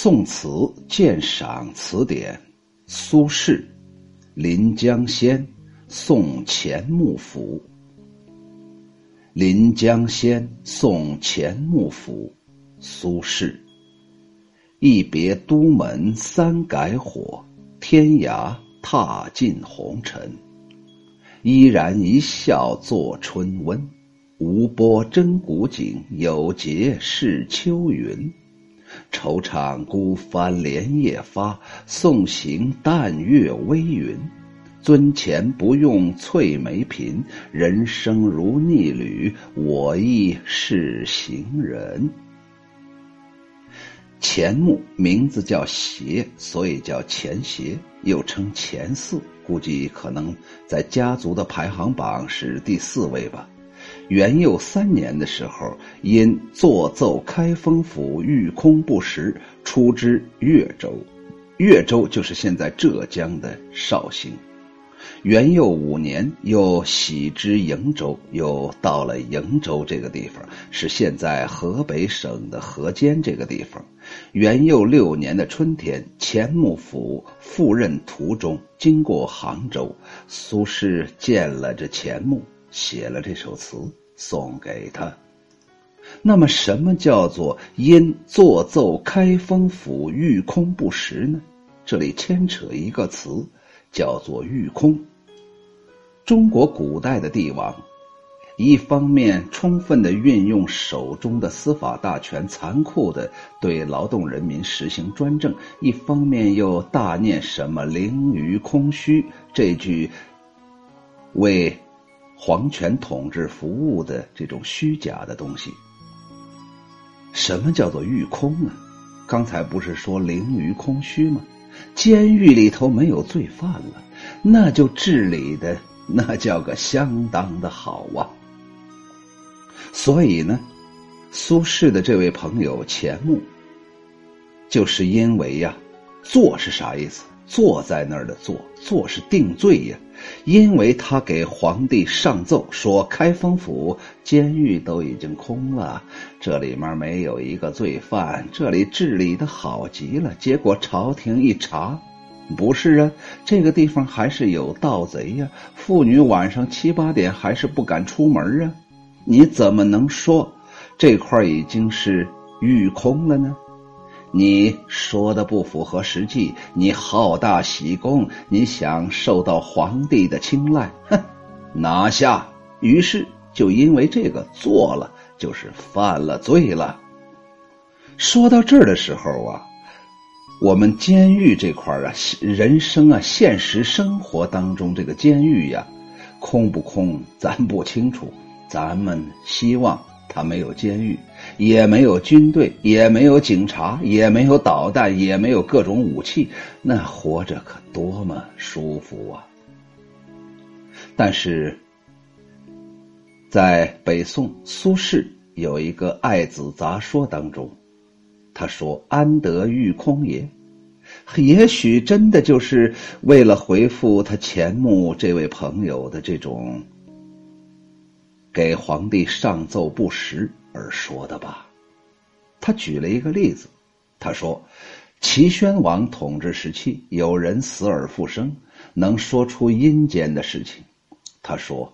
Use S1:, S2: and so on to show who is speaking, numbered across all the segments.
S1: 宋词鉴赏词典》，苏轼《临江仙·送钱穆府》。临江仙·送钱穆府，苏轼。一别都门三改火，天涯踏尽红尘。依然一笑作春温，无波真古井，有节是秋云。惆怅孤帆连夜发，送行淡月微云。尊前不用翠眉颦，人生如逆旅，我亦是行人。钱穆名字叫协，所以叫钱协，又称钱四，估计可能在家族的排行榜是第四位吧。元佑三年的时候，因作奏开封府御空不实，出知越州。越州就是现在浙江的绍兴。元佑五年，又徙之瀛州，又到了瀛州这个地方，是现在河北省的河间这个地方。元佑六年的春天，钱穆府赴任途中，经过杭州，苏轼见了这钱穆。写了这首词送给他。那么，什么叫做因作奏开封府御空不实呢？这里牵扯一个词，叫做御空。中国古代的帝王，一方面充分的运用手中的司法大权，残酷的对劳动人民实行专政；一方面又大念什么灵于空虚这句，为。皇权统治服务的这种虚假的东西，什么叫做御空啊？刚才不是说灵于空虚吗？监狱里头没有罪犯了，那就治理的那叫个相当的好啊。所以呢，苏轼的这位朋友钱穆，就是因为呀，做是啥意思？坐在那儿的坐，坐是定罪呀。因为他给皇帝上奏说，开封府监狱都已经空了，这里面没有一个罪犯，这里治理的好极了。结果朝廷一查，不是啊，这个地方还是有盗贼呀，妇女晚上七八点还是不敢出门啊。你怎么能说这块已经是狱空了呢？你说的不符合实际，你好大喜功，你想受到皇帝的青睐，哼，拿下。于是就因为这个做了，就是犯了罪了。说到这儿的时候啊，我们监狱这块啊，人生啊，现实生活当中这个监狱呀，空不空咱不清楚，咱们希望。他没有监狱，也没有军队，也没有警察，也没有导弹，也没有各种武器，那活着可多么舒服啊！但是，在北宋苏轼有一个《爱子杂说》当中，他说：“安得玉空也？”也许真的就是为了回复他钱穆这位朋友的这种。给皇帝上奏不实而说的吧？他举了一个例子，他说：齐宣王统治时期，有人死而复生，能说出阴间的事情。他说：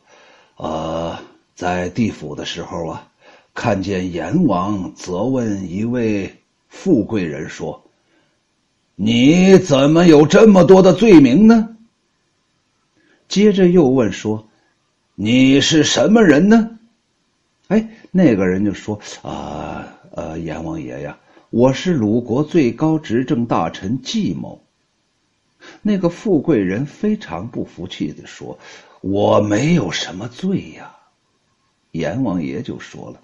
S1: 呃，在地府的时候啊，看见阎王责问一位富贵人说：“你怎么有这么多的罪名呢？”接着又问说。你是什么人呢？哎，那个人就说：“啊，呃，阎王爷呀，我是鲁国最高执政大臣季某。”那个富贵人非常不服气的说：“我没有什么罪呀。”阎王爷就说了：“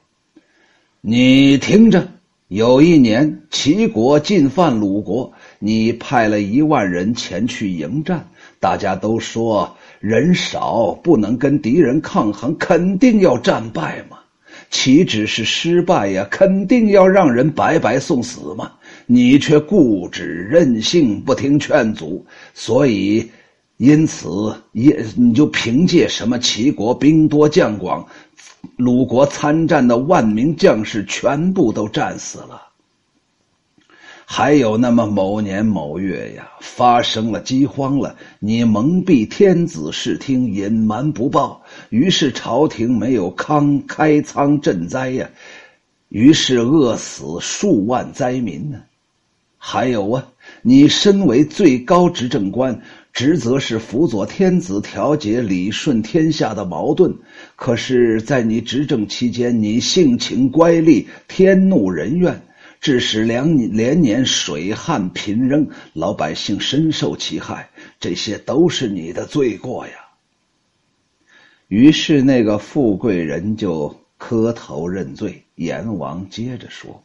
S1: 你听着，有一年齐国进犯鲁国，你派了一万人前去迎战，大家都说。”人少不能跟敌人抗衡，肯定要战败嘛。岂止是失败呀，肯定要让人白白送死嘛。你却固执任性，不听劝阻，所以，因此也你就凭借什么齐国兵多将广，鲁国参战的万名将士全部都战死了。还有那么某年某月呀，发生了饥荒了，你蒙蔽天子视听，隐瞒不报，于是朝廷没有康开仓赈灾呀，于是饿死数万灾民呢。还有啊，你身为最高执政官，职责是辅佐天子调解理顺天下的矛盾。可是，在你执政期间，你性情乖戾，天怒人怨，致使连连年水旱贫仍，老百姓深受其害。这些都是你的罪过呀。于是，那个富贵人就磕头认罪。阎王接着说。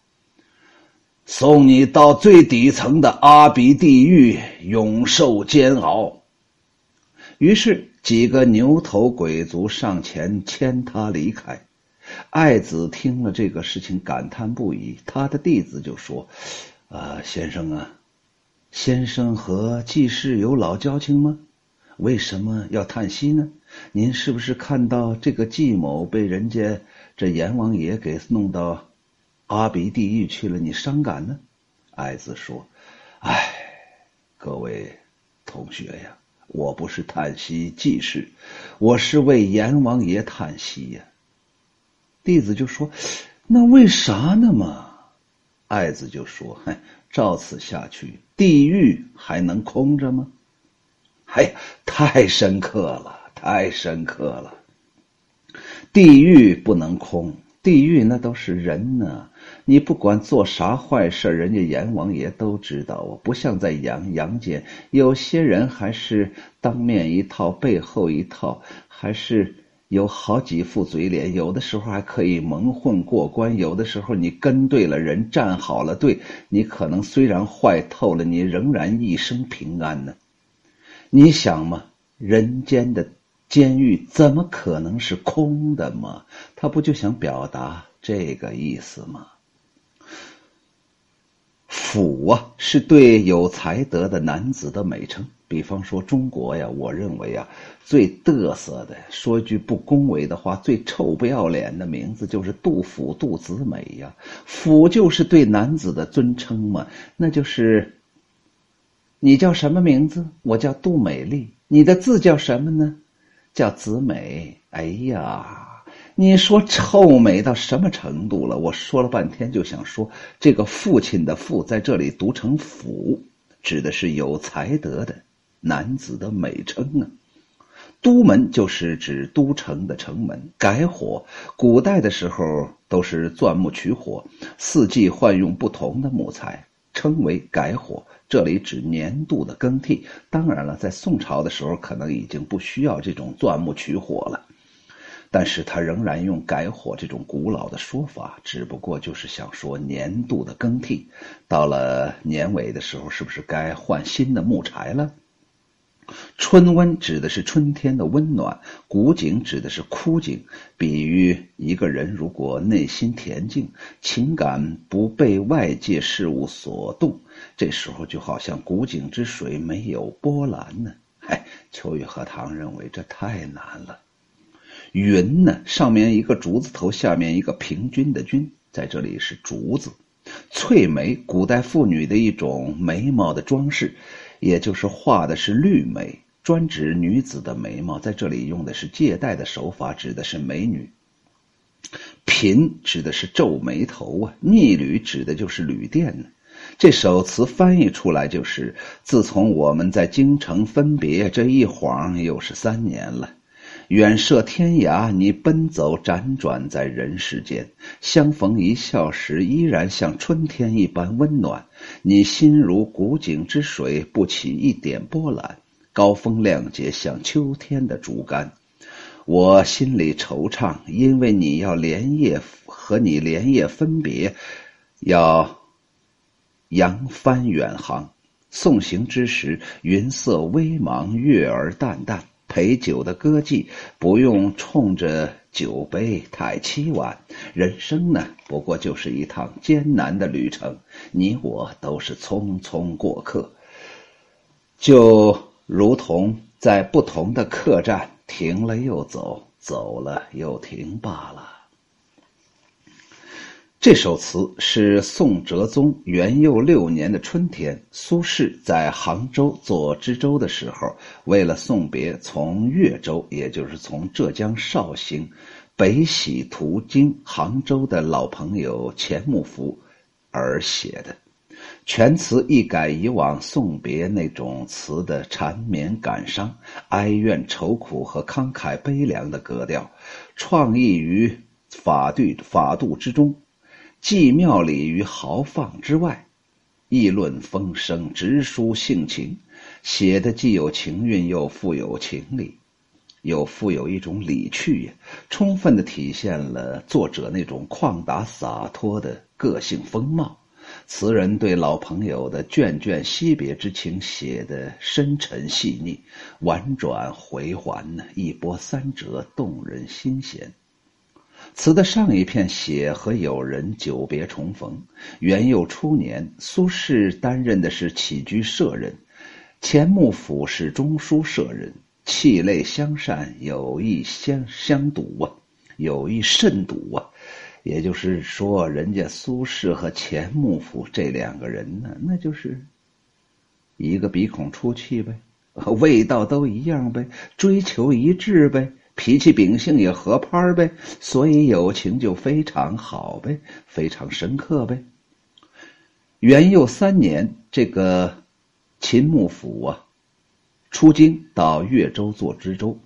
S1: 送你到最底层的阿鼻地狱，永受煎熬。于是几个牛头鬼族上前牵他离开。爱子听了这个事情，感叹不已。他的弟子就说：“啊，先生啊，先生和季氏有老交情吗？为什么要叹息呢？您是不是看到这个季某被人家这阎王爷给弄到？”阿鼻地狱去了，你伤感呢？爱子说：“唉，各位同学呀，我不是叹息济世，我是为阎王爷叹息呀。”弟子就说：“那为啥呢嘛？”爱子就说：“，照此下去，地狱还能空着吗？”哎呀，太深刻了，太深刻了！地狱不能空，地狱那都是人呢。你不管做啥坏事，人家阎王爷都知道我。不像在阳阳间，有些人还是当面一套，背后一套，还是有好几副嘴脸。有的时候还可以蒙混过关，有的时候你跟对了人，站好了队，你可能虽然坏透了，你仍然一生平安呢。你想嘛，人间的监狱怎么可能是空的嘛？他不就想表达这个意思吗？府啊，是对有才德的男子的美称。比方说中国呀，我认为啊，最嘚瑟的，说句不恭维的话，最臭不要脸的名字就是杜甫、杜子美呀。甫就是对男子的尊称嘛，那就是你叫什么名字？我叫杜美丽。你的字叫什么呢？叫子美。哎呀。你说臭美到什么程度了？我说了半天，就想说这个父亲的“父”在这里读成“甫”，指的是有才德的男子的美称啊。都门就是指都城的城门。改火，古代的时候都是钻木取火，四季换用不同的木材，称为改火。这里指年度的更替。当然了，在宋朝的时候，可能已经不需要这种钻木取火了。但是他仍然用改火这种古老的说法，只不过就是想说年度的更替，到了年尾的时候，是不是该换新的木柴了？春温指的是春天的温暖，古井指的是枯井，比喻一个人如果内心恬静，情感不被外界事物所动，这时候就好像古井之水没有波澜呢。哎，秋雨荷塘认为这太难了。云呢？上面一个竹字头，下面一个平均的均，在这里是竹子。翠眉，古代妇女的一种眉毛的装饰，也就是画的是绿眉，专指女子的眉毛。在这里用的是借代的手法，指的是美女。颦指的是皱眉头啊。逆旅指的就是旅店呢。这首词翻译出来就是：自从我们在京城分别，这一晃又是三年了。远涉天涯，你奔走辗转在人世间，相逢一笑时，依然像春天一般温暖。你心如古井之水，不起一点波澜。高风亮节，像秋天的竹竿。我心里惆怅，因为你要连夜和你连夜分别，要扬帆远航。送行之时，云色微茫，月儿淡淡。陪酒的歌妓不用冲着酒杯太凄婉，人生呢不过就是一趟艰难的旅程，你我都是匆匆过客，就如同在不同的客栈停了又走，走了又停罢了。这首词是宋哲宗元佑六年的春天，苏轼在杭州做知州的时候，为了送别从越州，也就是从浙江绍兴北徙途经杭州的老朋友钱穆府而写的。全词一改以往送别那种词的缠绵感伤、哀怨愁苦和慷慨悲凉的格调，创意于法度法度之中。既妙里于豪放之外，议论风声，直抒性情，写的既有情韵，又富有情理，又富有一种理趣呀，充分的体现了作者那种旷达洒脱的个性风貌。词人对老朋友的眷眷惜别之情写得深沉细腻，婉转回环呢，一波三折，动人心弦。词的上一片写和友人久别重逢。元佑初年，苏轼担任的是起居舍人，钱穆府是中书舍人，气类相善，友谊相相笃啊，友谊甚笃啊。也就是说，人家苏轼和钱穆府这两个人呢，那就是一个鼻孔出气呗，味道都一样呗，追求一致呗。脾气秉性也合拍呗，所以友情就非常好呗，非常深刻呗。元佑三年，这个秦穆府啊，出京到越州做知州，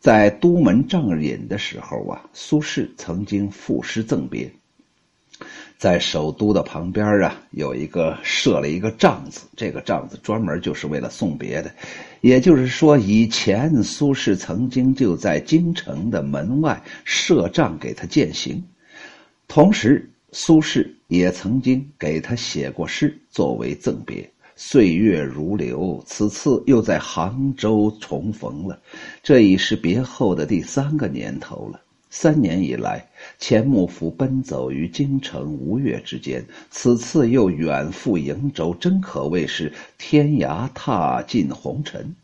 S1: 在都门帐饮的时候啊，苏轼曾经赋诗赠别。在首都的旁边啊，有一个设了一个帐子，这个帐子专门就是为了送别的。也就是说，以前苏轼曾经就在京城的门外设帐给他饯行，同时苏轼也曾经给他写过诗作为赠别。岁月如流，此次又在杭州重逢了，这已是别后的第三个年头了。三年以来，钱穆府奔走于京城吴越之间，此次又远赴瀛州，真可谓是天涯踏尽红尘。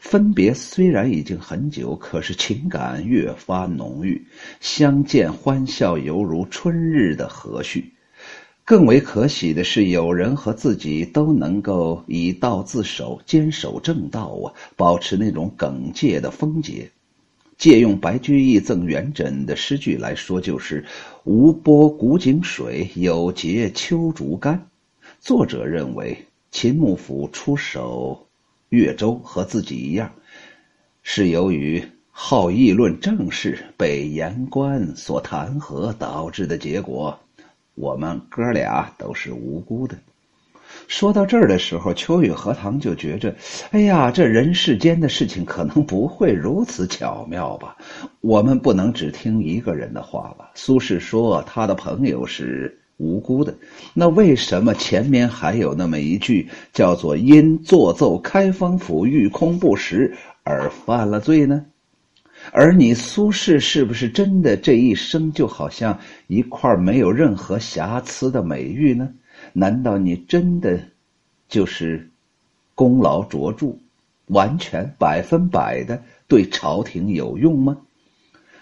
S1: 分别虽然已经很久，可是情感越发浓郁，相见欢笑犹如春日的和煦。更为可喜的是，有人和自己都能够以道自守，坚守正道啊，保持那种耿介的风节。借用白居易赠元稹的诗句来说，就是“无波古井水，有节秋竹竿”。作者认为，秦穆府出手越州和自己一样，是由于好议论政事，被言官所弹劾导致的结果。我们哥俩都是无辜的。说到这儿的时候，秋雨荷塘就觉着，哎呀，这人世间的事情可能不会如此巧妙吧？我们不能只听一个人的话吧？苏轼说他的朋友是无辜的，那为什么前面还有那么一句叫做“因作奏开封府，御空不实而犯了罪”呢？而你苏轼是不是真的这一生就好像一块没有任何瑕疵的美玉呢？难道你真的就是功劳卓著、完全百分百的对朝廷有用吗？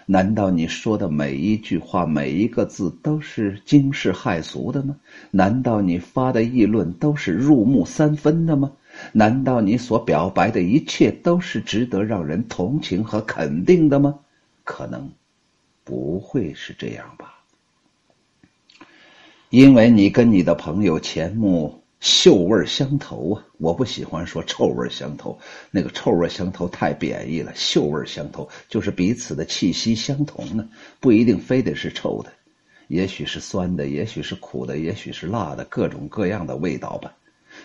S1: 难道你说的每一句话、每一个字都是惊世骇俗的吗？难道你发的议论都是入木三分的吗？难道你所表白的一切都是值得让人同情和肯定的吗？可能不会是这样吧。因为你跟你的朋友钱穆嗅味相投啊，我不喜欢说臭味相投，那个臭味相投太贬义了。嗅味相投就是彼此的气息相同呢，不一定非得是臭的，也许是酸的，也许是苦的，也许是辣的，各种各样的味道吧。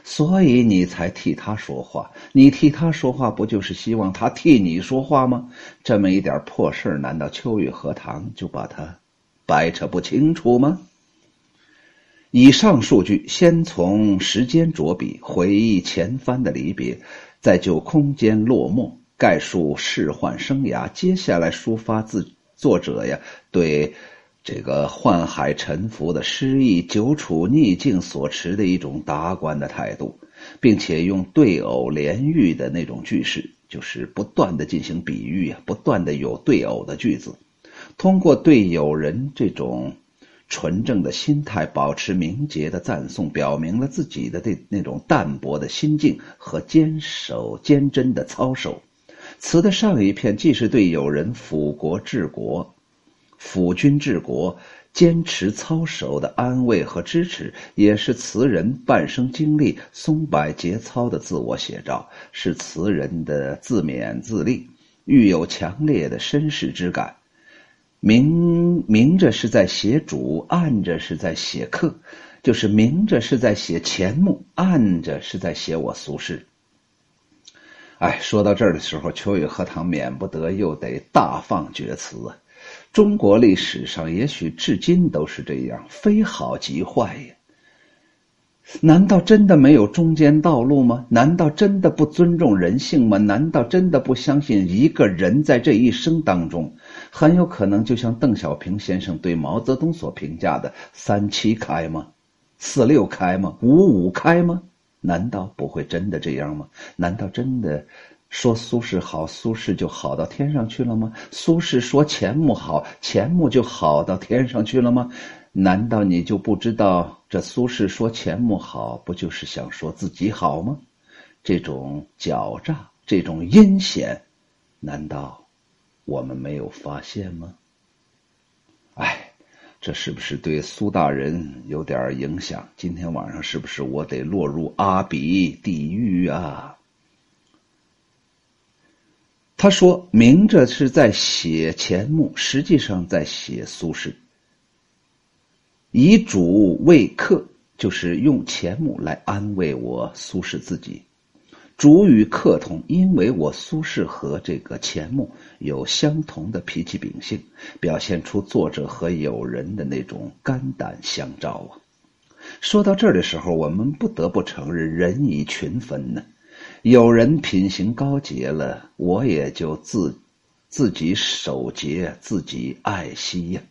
S1: 所以你才替他说话，你替他说话，不就是希望他替你说话吗？这么一点破事难道秋雨荷塘就把它掰扯不清楚吗？以上数据，先从时间着笔回忆前番的离别，再就空间落寞概述仕宦生涯。接下来抒发自作者呀对这个宦海沉浮的失意、久处逆境所持的一种达观的态度，并且用对偶连喻的那种句式，就是不断的进行比喻啊，不断的有对偶的句子，通过对友人这种。纯正的心态，保持明洁的赞颂，表明了自己的那那种淡泊的心境和坚守坚贞的操守。词的上一片既是对友人辅国治国、辅君治国、坚持操守的安慰和支持，也是词人半生经历松柏节操的自我写照，是词人的自勉自励，愈有强烈的绅士之感。明明着是在写主，暗着是在写客，就是明着是在写钱穆，暗着是在写我苏轼。哎，说到这儿的时候，秋雨荷塘免不得又得大放厥词啊！中国历史上也许至今都是这样，非好即坏呀。难道真的没有中间道路吗？难道真的不尊重人性吗？难道真的不相信一个人在这一生当中，很有可能就像邓小平先生对毛泽东所评价的“三七开”吗？“四六开”吗？“五五开”吗？难道不会真的这样吗？难道真的说苏轼好，苏轼就好到天上去了吗？苏轼说钱穆好，钱穆就好到天上去了吗？难道你就不知道，这苏轼说钱穆好，不就是想说自己好吗？这种狡诈，这种阴险，难道我们没有发现吗？哎，这是不是对苏大人有点影响？今天晚上是不是我得落入阿鼻地狱啊？他说明着是在写钱穆，实际上在写苏轼。以主为客，就是用钱穆来安慰我苏轼自己。主与客同，因为我苏轼和这个钱穆有相同的脾气秉性，表现出作者和友人的那种肝胆相照啊。说到这儿的时候，我们不得不承认，人以群分呢。有人品行高洁了，我也就自自己守节，自己爱惜呀。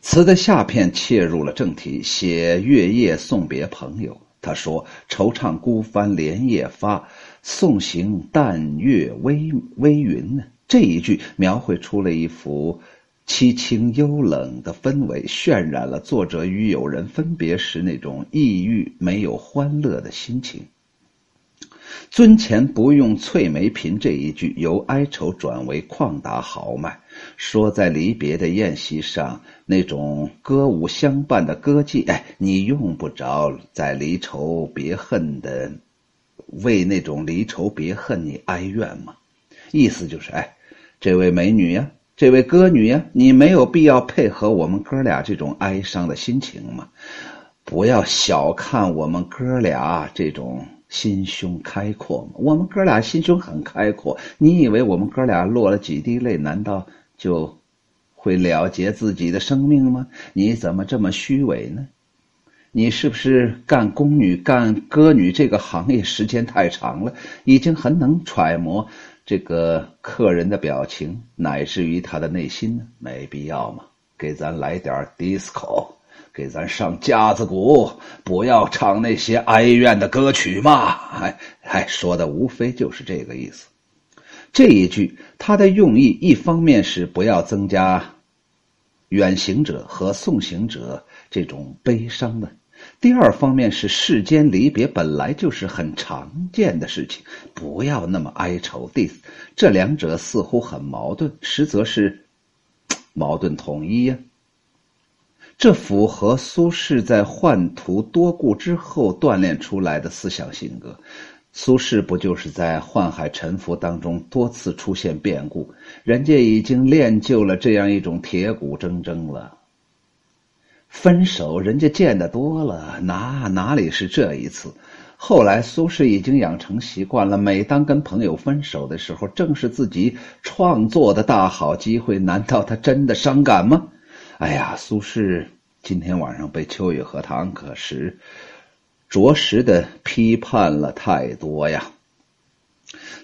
S1: 词的下片切入了正题，写月夜送别朋友。他说：“惆怅孤帆连夜发，送行淡月微微云。”呢，这一句描绘出了一幅凄清幽冷的氛围，渲染了作者与友人分别时那种抑郁、没有欢乐的心情。尊前不用翠眉颦这一句，由哀愁转为旷达豪迈，说在离别的宴席上，那种歌舞相伴的歌妓，哎，你用不着在离愁别恨的，为那种离愁别恨你哀怨吗？意思就是，哎，这位美女呀，这位歌女呀，你没有必要配合我们哥俩这种哀伤的心情嘛，不要小看我们哥俩这种。心胸开阔吗？我们哥俩心胸很开阔。你以为我们哥俩落了几滴泪，难道就会了结自己的生命吗？你怎么这么虚伪呢？你是不是干宫女、干歌女这个行业时间太长了，已经很能揣摩这个客人的表情，乃至于他的内心呢？没必要嘛，给咱来点 disco。给咱上架子鼓，不要唱那些哀怨的歌曲嘛！哎哎，说的无非就是这个意思。这一句，它的用意一方面是不要增加远行者和送行者这种悲伤的；第二方面是世间离别本来就是很常见的事情，不要那么哀愁。第这两者似乎很矛盾，实则是矛盾统一呀。这符合苏轼在宦途多故之后锻炼出来的思想性格。苏轼不就是在宦海沉浮当中多次出现变故，人家已经练就了这样一种铁骨铮铮了。分手人家见得多了，哪哪里是这一次？后来苏轼已经养成习惯了，每当跟朋友分手的时候，正是自己创作的大好机会。难道他真的伤感吗？哎呀，苏轼今天晚上被秋雨荷塘可是着实的批判了太多呀。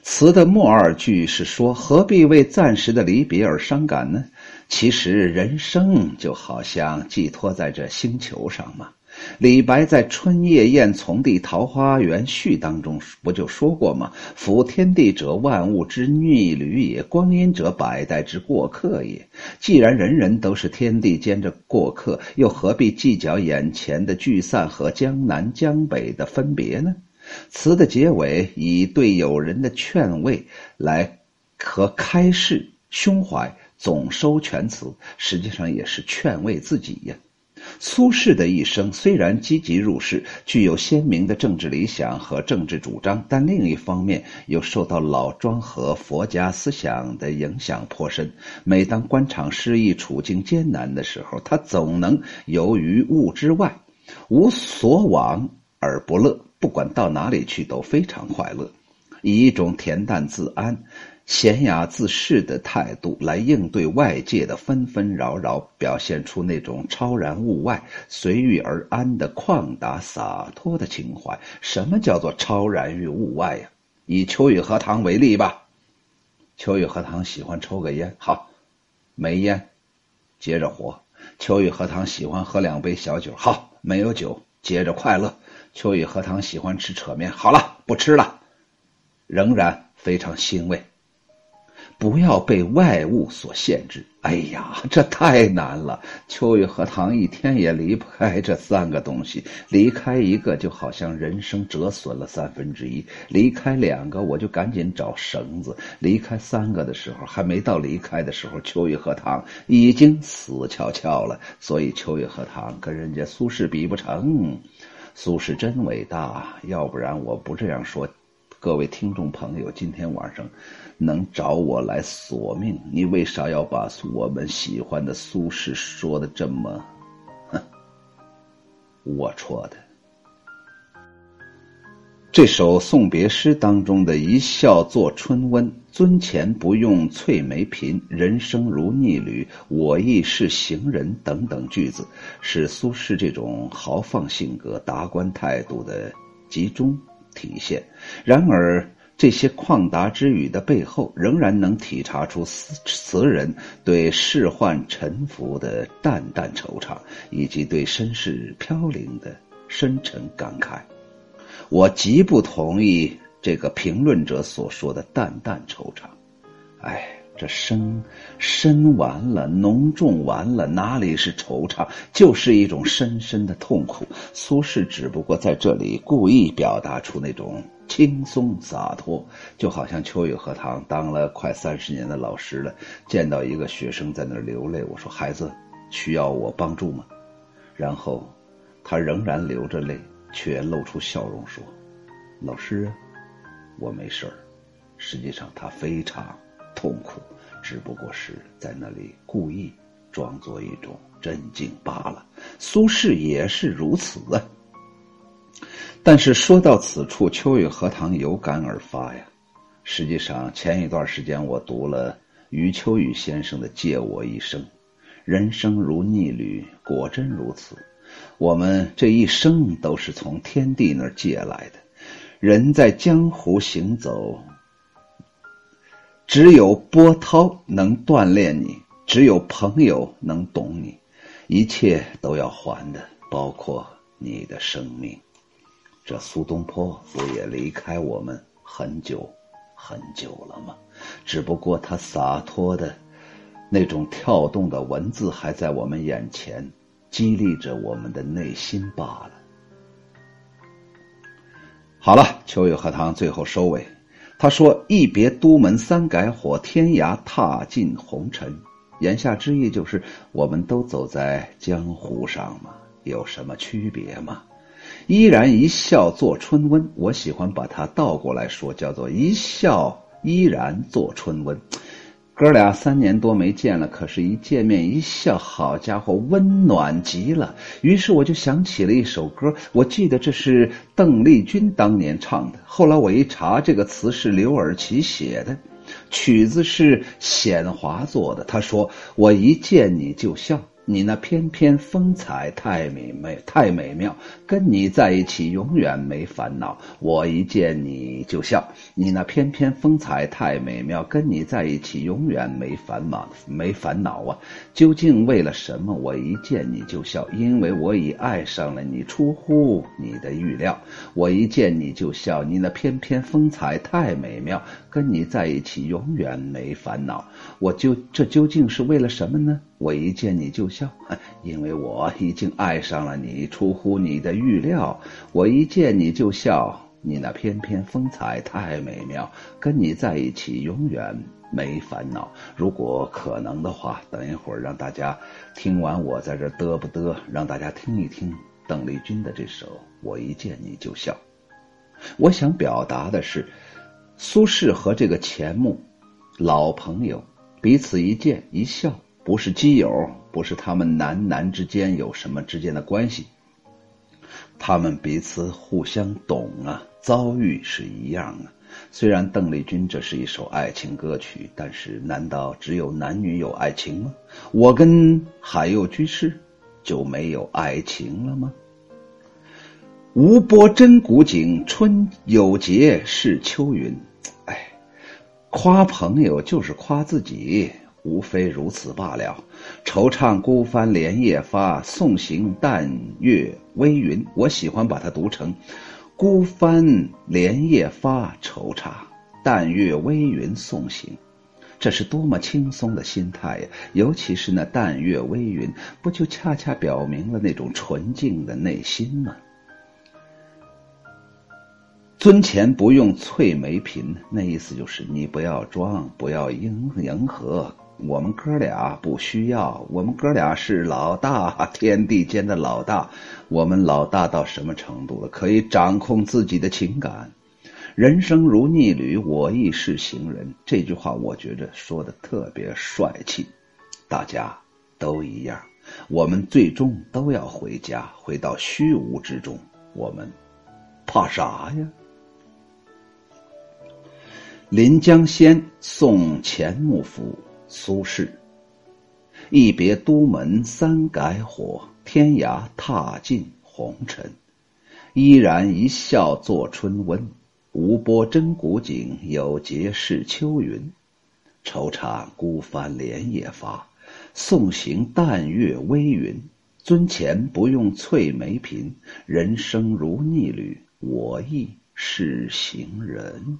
S1: 词的末二句是说：“何必为暂时的离别而伤感呢？其实人生就好像寄托在这星球上嘛，李白在《春夜宴从弟桃花源序》当中不就说过吗？“夫天地者，万物之逆旅也；光阴者，百代之过客也。”既然人人都是天地间的过客，又何必计较眼前的聚散和江南江北的分别呢？词的结尾以对友人的劝慰来和开示胸怀，总收全词，实际上也是劝慰自己呀。苏轼的一生虽然积极入世，具有鲜明的政治理想和政治主张，但另一方面又受到老庄和佛家思想的影响颇深。每当官场失意、处境艰难的时候，他总能游于物之外，无所往而不乐。不管到哪里去，都非常快乐，以一种恬淡自安。闲雅自适的态度来应对外界的纷纷扰扰，表现出那种超然物外、随遇而安的旷达洒脱的情怀。什么叫做超然于物外呀？以秋雨荷塘为例吧。秋雨荷塘喜欢抽个烟，好，没烟，接着活。秋雨荷塘喜欢喝两杯小酒，好，没有酒，接着快乐。秋雨荷塘喜欢吃扯面，好了，不吃了，仍然非常欣慰。不要被外物所限制。哎呀，这太难了！秋雨荷塘一天也离不开这三个东西，离开一个就好像人生折损了三分之一；离开两个，我就赶紧找绳子；离开三个的时候，还没到离开的时候，秋雨荷塘已经死翘翘了。所以，秋雨荷塘跟人家苏轼比不成。苏轼真伟大，要不然我不这样说。各位听众朋友，今天晚上能找我来索命，你为啥要把我们喜欢的苏轼说的这么，哼，龌龊的？这首送别诗当中的一笑作春温，尊前不用翠眉颦，人生如逆旅，我亦是行人等等句子，是苏轼这种豪放性格、达观态度的集中。体现。然而，这些旷达之语的背后，仍然能体察出词人对世宦沉浮的淡淡惆怅，以及对身世飘零的深沉感慨。我极不同意这个评论者所说的淡淡惆怅。哎。这深深完了，浓重完了，哪里是惆怅，就是一种深深的痛苦。苏轼只不过在这里故意表达出那种轻松洒脱，就好像秋雨荷塘当了快三十年的老师了，见到一个学生在那儿流泪，我说：“孩子，需要我帮助吗？”然后他仍然流着泪，却露出笑容说：“老师，我没事儿。”实际上他非常。痛苦，只不过是在那里故意装作一种镇静罢了。苏轼也是如此啊。但是说到此处，秋雨荷塘有感而发呀。实际上，前一段时间我读了余秋雨先生的《借我一生》，人生如逆旅，果真如此。我们这一生都是从天地那儿借来的，人在江湖行走。只有波涛能锻炼你，只有朋友能懂你，一切都要还的，包括你的生命。这苏东坡不也离开我们很久很久了吗？只不过他洒脱的那种跳动的文字还在我们眼前，激励着我们的内心罢了。好了，秋雨荷塘最后收尾。他说：“一别都门三改火，天涯踏尽红尘。”言下之意就是，我们都走在江湖上嘛，有什么区别吗？依然一笑作春温，我喜欢把它倒过来说，叫做一笑依然作春温。哥俩三年多没见了，可是，一见面一笑，好家伙，温暖极了。于是我就想起了一首歌，我记得这是邓丽君当年唱的。后来我一查，这个词是刘尔奇写的，曲子是显华做的。他说：“我一见你就笑，你那翩翩风采太美美太美妙，跟你在一起永远没烦恼。我一见你就笑，你那翩翩风采太美妙，跟你在一起永远没烦恼没烦恼啊！究竟为了什么？我一见你就笑，因为我已爱上了你，出乎你的预料。我一见你就笑，你那翩翩风采太美妙，跟你在一起永远没烦恼。我就这究竟是为了什么呢？我一见你就笑，因为我已经爱上了你，出乎你的预料。我一见你就笑，你那翩翩风采太美妙，跟你在一起永远没烦恼。如果可能的话，等一会儿让大家听完我在这嘚不嘚，让大家听一听邓丽君的这首《我一见你就笑》。我想表达的是，苏轼和这个钱穆，老朋友，彼此一见一笑。不是基友，不是他们男男之间有什么之间的关系，他们彼此互相懂啊，遭遇是一样啊。虽然邓丽君这是一首爱情歌曲，但是难道只有男女有爱情吗？我跟海右居士就没有爱情了吗？吴波真古井，春有节是秋云。哎，夸朋友就是夸自己。无非如此罢了。惆怅孤帆连夜发，送行淡月微云。我喜欢把它读成“孤帆连夜发，惆怅淡月微云送行”。这是多么轻松的心态呀！尤其是那淡月微云，不就恰恰表明了那种纯净的内心吗？尊前不用翠眉颦，那意思就是你不要装，不要迎迎合。我们哥俩不需要，我们哥俩是老大，天地间的老大。我们老大到什么程度了？可以掌控自己的情感。人生如逆旅，我亦是行人。这句话我觉着说的特别帅气。大家都一样，我们最终都要回家，回到虚无之中。我们怕啥呀？《临江仙·送钱穆府》苏轼，一别都门三改火，天涯踏尽红尘。依然一笑作春温，无波真古井，有节是秋云。惆怅孤帆连夜发，送行淡月微云。尊前不用翠眉颦，人生如逆旅，我亦是行人。